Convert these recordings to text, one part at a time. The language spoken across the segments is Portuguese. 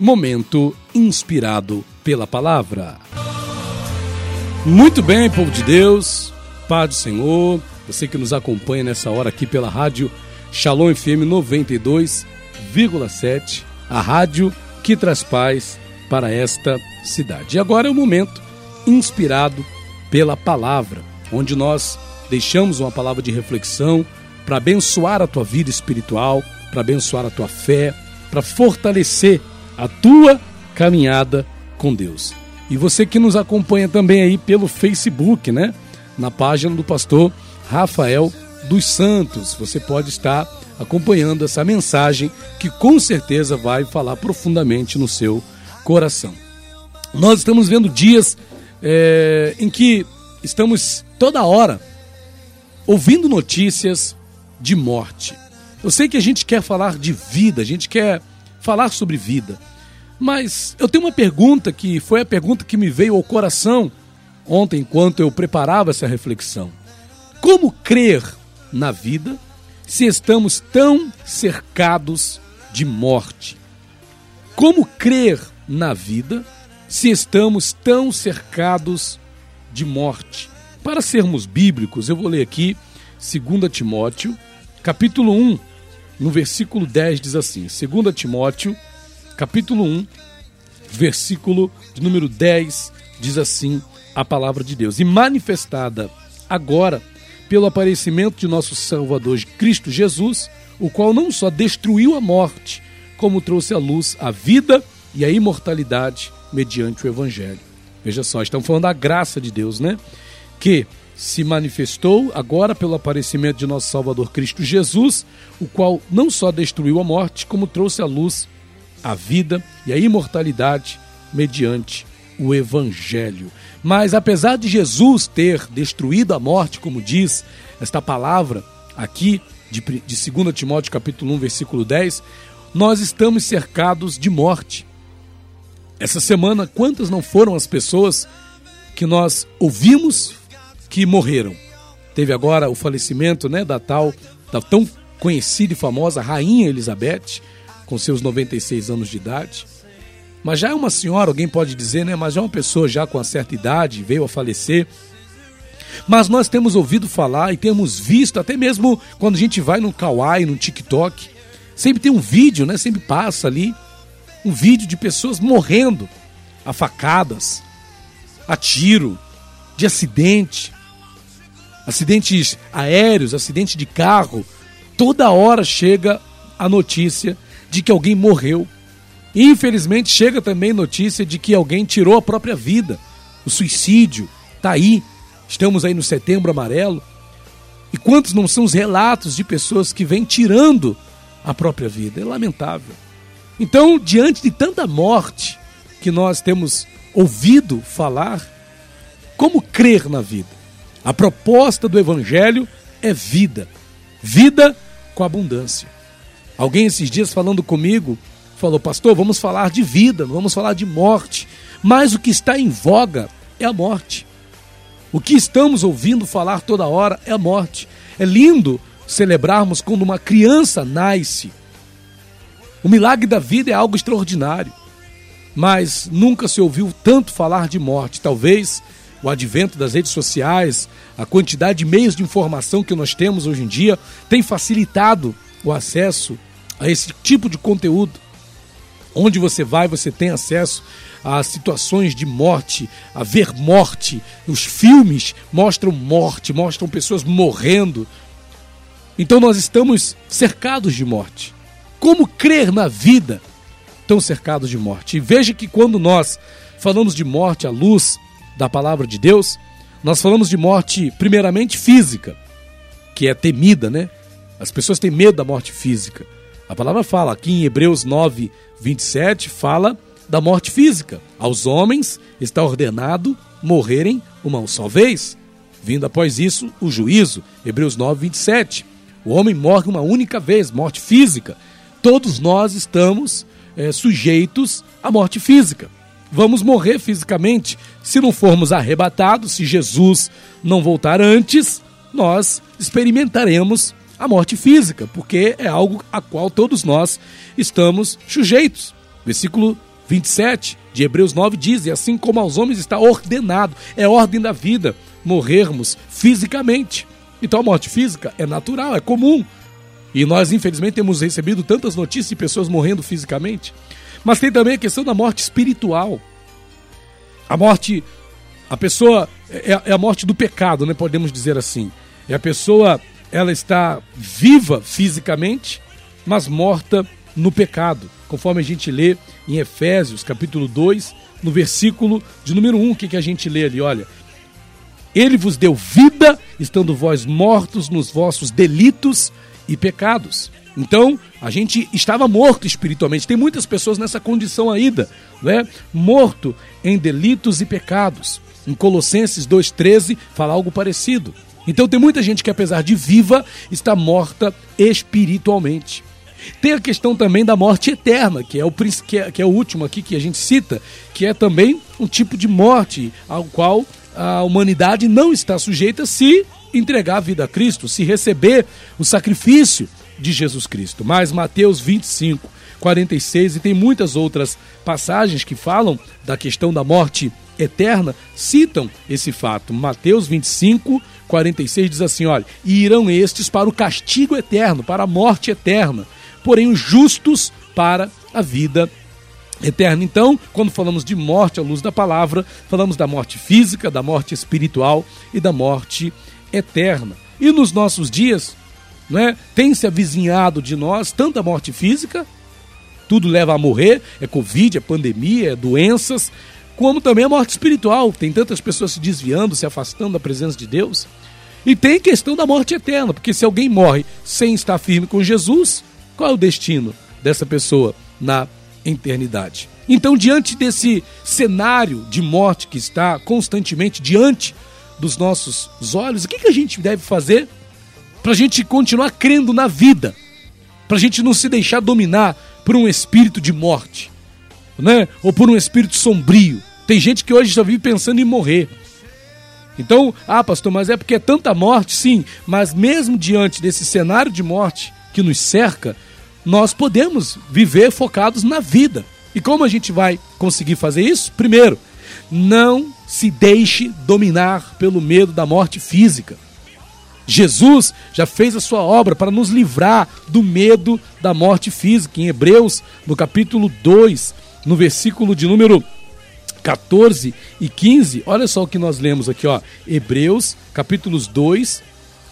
Momento inspirado pela palavra. Muito bem, povo de Deus, Pai do Senhor, você que nos acompanha nessa hora aqui pela rádio Shalom FM 92,7, a rádio que traz paz para esta cidade. E agora é o momento inspirado pela palavra, onde nós deixamos uma palavra de reflexão para abençoar a tua vida espiritual, para abençoar a tua fé, para fortalecer a tua caminhada com Deus. E você que nos acompanha também aí pelo Facebook, né? Na página do pastor Rafael dos Santos, você pode estar acompanhando essa mensagem que com certeza vai falar profundamente no seu coração. Nós estamos vendo dias é, em que estamos toda hora ouvindo notícias de morte. Eu sei que a gente quer falar de vida, a gente quer falar sobre vida. Mas eu tenho uma pergunta que foi a pergunta que me veio ao coração ontem, enquanto eu preparava essa reflexão. Como crer na vida se estamos tão cercados de morte? Como crer na vida se estamos tão cercados de morte? Para sermos bíblicos, eu vou ler aqui 2 Timóteo, capítulo 1, no versículo 10 diz assim: 2 Timóteo capítulo 1, versículo de número 10, diz assim a palavra de Deus: E manifestada agora pelo aparecimento de nosso Salvador Cristo Jesus, o qual não só destruiu a morte, como trouxe à luz a vida e a imortalidade mediante o Evangelho. Veja só, estamos falando da graça de Deus, né? Que se manifestou agora pelo aparecimento de nosso Salvador Cristo Jesus, o qual não só destruiu a morte, como trouxe à luz a vida e a imortalidade mediante o Evangelho. Mas apesar de Jesus ter destruído a morte, como diz esta palavra aqui de, de 2 Timóteo capítulo 1, versículo 10, nós estamos cercados de morte. Essa semana, quantas não foram as pessoas que nós ouvimos que morreram? Teve agora o falecimento né, da tal, da tão conhecida e famosa Rainha Elizabeth, com seus 96 anos de idade. Mas já é uma senhora, alguém pode dizer, né? Mas já é uma pessoa já com uma certa idade, veio a falecer. Mas nós temos ouvido falar e temos visto, até mesmo quando a gente vai no Kawaii, no TikTok, sempre tem um vídeo, né? Sempre passa ali um vídeo de pessoas morrendo a facadas, a tiro, de acidente, acidentes aéreos, acidente de carro. Toda hora chega a notícia de que alguém morreu. Infelizmente, chega também notícia de que alguém tirou a própria vida. O suicídio está aí. Estamos aí no setembro amarelo. E quantos não são os relatos de pessoas que vêm tirando a própria vida? É lamentável. Então, diante de tanta morte que nós temos ouvido falar, como crer na vida? A proposta do Evangelho é vida. Vida com abundância. Alguém esses dias falando comigo falou: Pastor, vamos falar de vida, não vamos falar de morte. Mas o que está em voga é a morte. O que estamos ouvindo falar toda hora é a morte. É lindo celebrarmos quando uma criança nasce. O milagre da vida é algo extraordinário. Mas nunca se ouviu tanto falar de morte. Talvez o advento das redes sociais, a quantidade de meios de informação que nós temos hoje em dia, tem facilitado o acesso a esse tipo de conteúdo. Onde você vai, você tem acesso a situações de morte, a ver morte. Os filmes mostram morte, mostram pessoas morrendo. Então nós estamos cercados de morte. Como crer na vida tão cercados de morte? E veja que quando nós falamos de morte à luz da palavra de Deus, nós falamos de morte primeiramente física, que é temida, né? As pessoas têm medo da morte física. A palavra fala aqui em Hebreus 9, 27, fala da morte física. Aos homens está ordenado morrerem uma só vez, vindo após isso o juízo. Hebreus 9, 27. O homem morre uma única vez, morte física. Todos nós estamos é, sujeitos à morte física. Vamos morrer fisicamente se não formos arrebatados, se Jesus não voltar antes, nós experimentaremos a morte física, porque é algo a qual todos nós estamos sujeitos. Versículo 27 de Hebreus 9 diz: E assim como aos homens está ordenado, é ordem da vida, morrermos fisicamente. Então a morte física é natural, é comum. E nós, infelizmente, temos recebido tantas notícias de pessoas morrendo fisicamente. Mas tem também a questão da morte espiritual. A morte, a pessoa, é, é a morte do pecado, né? Podemos dizer assim. É a pessoa, ela está viva fisicamente, mas morta no pecado. Conforme a gente lê em Efésios, capítulo 2, no versículo de número 1, o que, que a gente lê ali? Olha, ele vos deu vida, estando vós mortos nos vossos delitos e pecados. Então, a gente estava morto espiritualmente. Tem muitas pessoas nessa condição ainda, né? Morto em delitos e pecados. Em Colossenses 2:13 fala algo parecido. Então tem muita gente que apesar de viva está morta espiritualmente. Tem a questão também da morte eterna, que é o que é, que é o último aqui que a gente cita, que é também um tipo de morte ao qual a humanidade não está sujeita se entregar a vida a Cristo, se receber o sacrifício de Jesus Cristo. Mas Mateus 25, 46 e tem muitas outras passagens que falam da questão da morte eterna, citam esse fato. Mateus 25, 46 diz assim: olha, e irão estes para o castigo eterno, para a morte eterna, porém os justos para a vida eterna. Então, quando falamos de morte à luz da palavra, falamos da morte física, da morte espiritual e da morte eterna. E nos nossos dias, né, tem se avizinhado de nós tanta morte física, tudo leva a morrer, é Covid, é pandemia, é doenças, como também a morte espiritual. Tem tantas pessoas se desviando, se afastando da presença de Deus. E tem a questão da morte eterna, porque se alguém morre sem estar firme com Jesus, qual é o destino dessa pessoa na eternidade? Então, diante desse cenário de morte que está constantemente diante dos nossos olhos, o que, que a gente deve fazer para a gente continuar crendo na vida? Para a gente não se deixar dominar por um espírito de morte, né? ou por um espírito sombrio. Tem gente que hoje só vive pensando em morrer. Então, ah, pastor, mas é porque é tanta morte? Sim, mas mesmo diante desse cenário de morte que nos cerca, nós podemos viver focados na vida. E como a gente vai conseguir fazer isso? Primeiro, não se deixe dominar pelo medo da morte física. Jesus já fez a sua obra para nos livrar do medo da morte física. Em Hebreus, no capítulo 2, no versículo de número 14 e 15, olha só o que nós lemos aqui, ó. Hebreus, capítulos 2,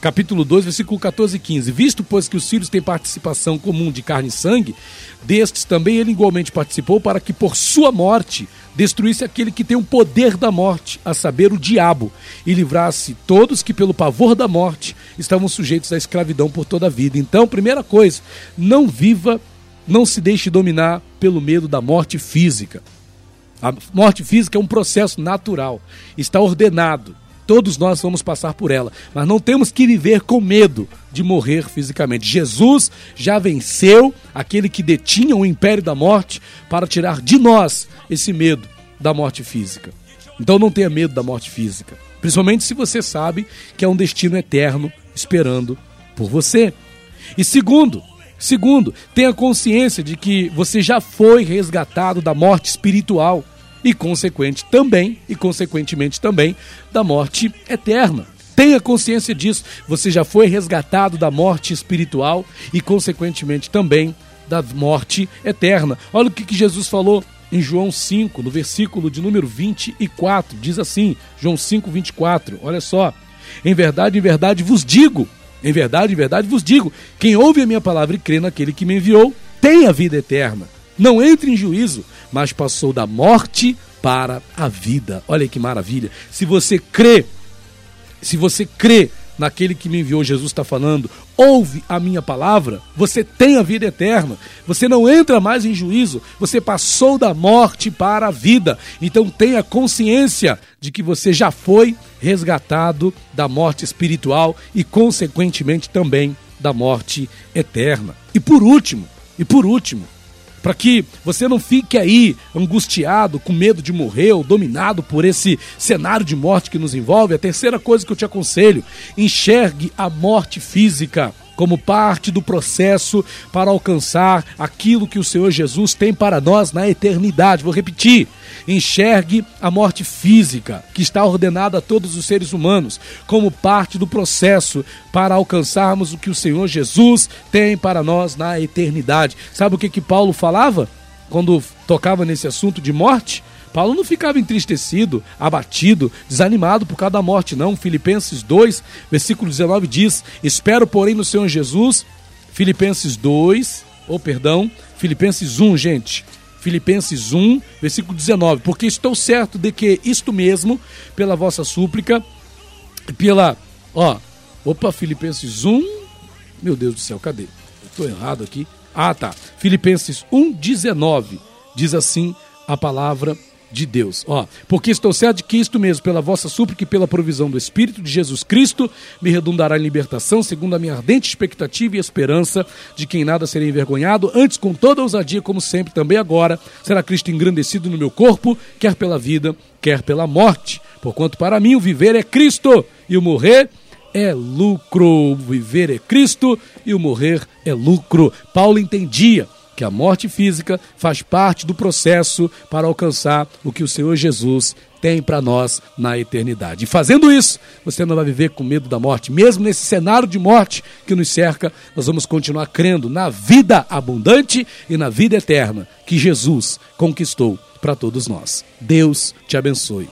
capítulo 2, versículo 14 e 15. Visto, pois, que os filhos têm participação comum de carne e sangue, destes também ele igualmente participou para que por sua morte destruísse aquele que tem o poder da morte, a saber, o diabo, e livrasse todos que pelo pavor da morte estavam sujeitos à escravidão por toda a vida. Então, primeira coisa, não viva, não se deixe dominar pelo medo da morte física. A morte física é um processo natural, está ordenado. Todos nós vamos passar por ela, mas não temos que viver com medo de morrer fisicamente. Jesus já venceu aquele que detinha o império da morte para tirar de nós esse medo da morte física. Então não tenha medo da morte física, principalmente se você sabe que é um destino eterno esperando por você. E segundo, segundo, tenha consciência de que você já foi resgatado da morte espiritual e consequente também e consequentemente também da morte eterna. Tenha consciência disso. Você já foi resgatado da morte espiritual e consequentemente também da morte eterna. Olha o que, que Jesus falou em João 5, no versículo de número 24, diz assim: João 5, 24, olha só. Em verdade, em verdade vos digo, em verdade, em verdade vos digo: quem ouve a minha palavra e crê naquele que me enviou, tem a vida eterna. Não entre em juízo, mas passou da morte para a vida. Olha que maravilha. Se você crê, se você crê naquele que me enviou, Jesus está falando, ouve a minha palavra, você tem a vida eterna, você não entra mais em juízo, você passou da morte para a vida. Então tenha consciência de que você já foi resgatado da morte espiritual e, consequentemente, também da morte eterna. E por último, e por último, para que você não fique aí angustiado, com medo de morrer ou dominado por esse cenário de morte que nos envolve. A terceira coisa que eu te aconselho: enxergue a morte física como parte do processo para alcançar aquilo que o Senhor Jesus tem para nós na eternidade. Vou repetir: enxergue a morte física, que está ordenada a todos os seres humanos, como parte do processo para alcançarmos o que o Senhor Jesus tem para nós na eternidade. Sabe o que, que Paulo falava quando tocava nesse assunto de morte? Paulo não ficava entristecido, abatido, desanimado por causa da morte, não. Filipenses 2, versículo 19 diz: Espero, porém, no Senhor Jesus. Filipenses 2, ou oh, perdão, Filipenses 1, gente. Filipenses 1, versículo 19: Porque estou certo de que isto mesmo, pela vossa súplica, pela. Ó, opa, Filipenses 1. Meu Deus do céu, cadê? Estou errado aqui. Ah, tá. Filipenses 1, 19. Diz assim a palavra de Deus. Ó, porque estou certo de que isto mesmo, pela vossa súplica e pela provisão do Espírito de Jesus Cristo, me redundará em libertação, segundo a minha ardente expectativa e esperança de que em nada serei envergonhado, antes com toda ousadia, como sempre, também agora, será Cristo engrandecido no meu corpo, quer pela vida, quer pela morte. Porquanto para mim o viver é Cristo e o morrer é lucro. O viver é Cristo e o morrer é lucro. Paulo entendia que a morte física faz parte do processo para alcançar o que o Senhor Jesus tem para nós na eternidade. E fazendo isso, você não vai viver com medo da morte. Mesmo nesse cenário de morte que nos cerca, nós vamos continuar crendo na vida abundante e na vida eterna que Jesus conquistou para todos nós. Deus te abençoe.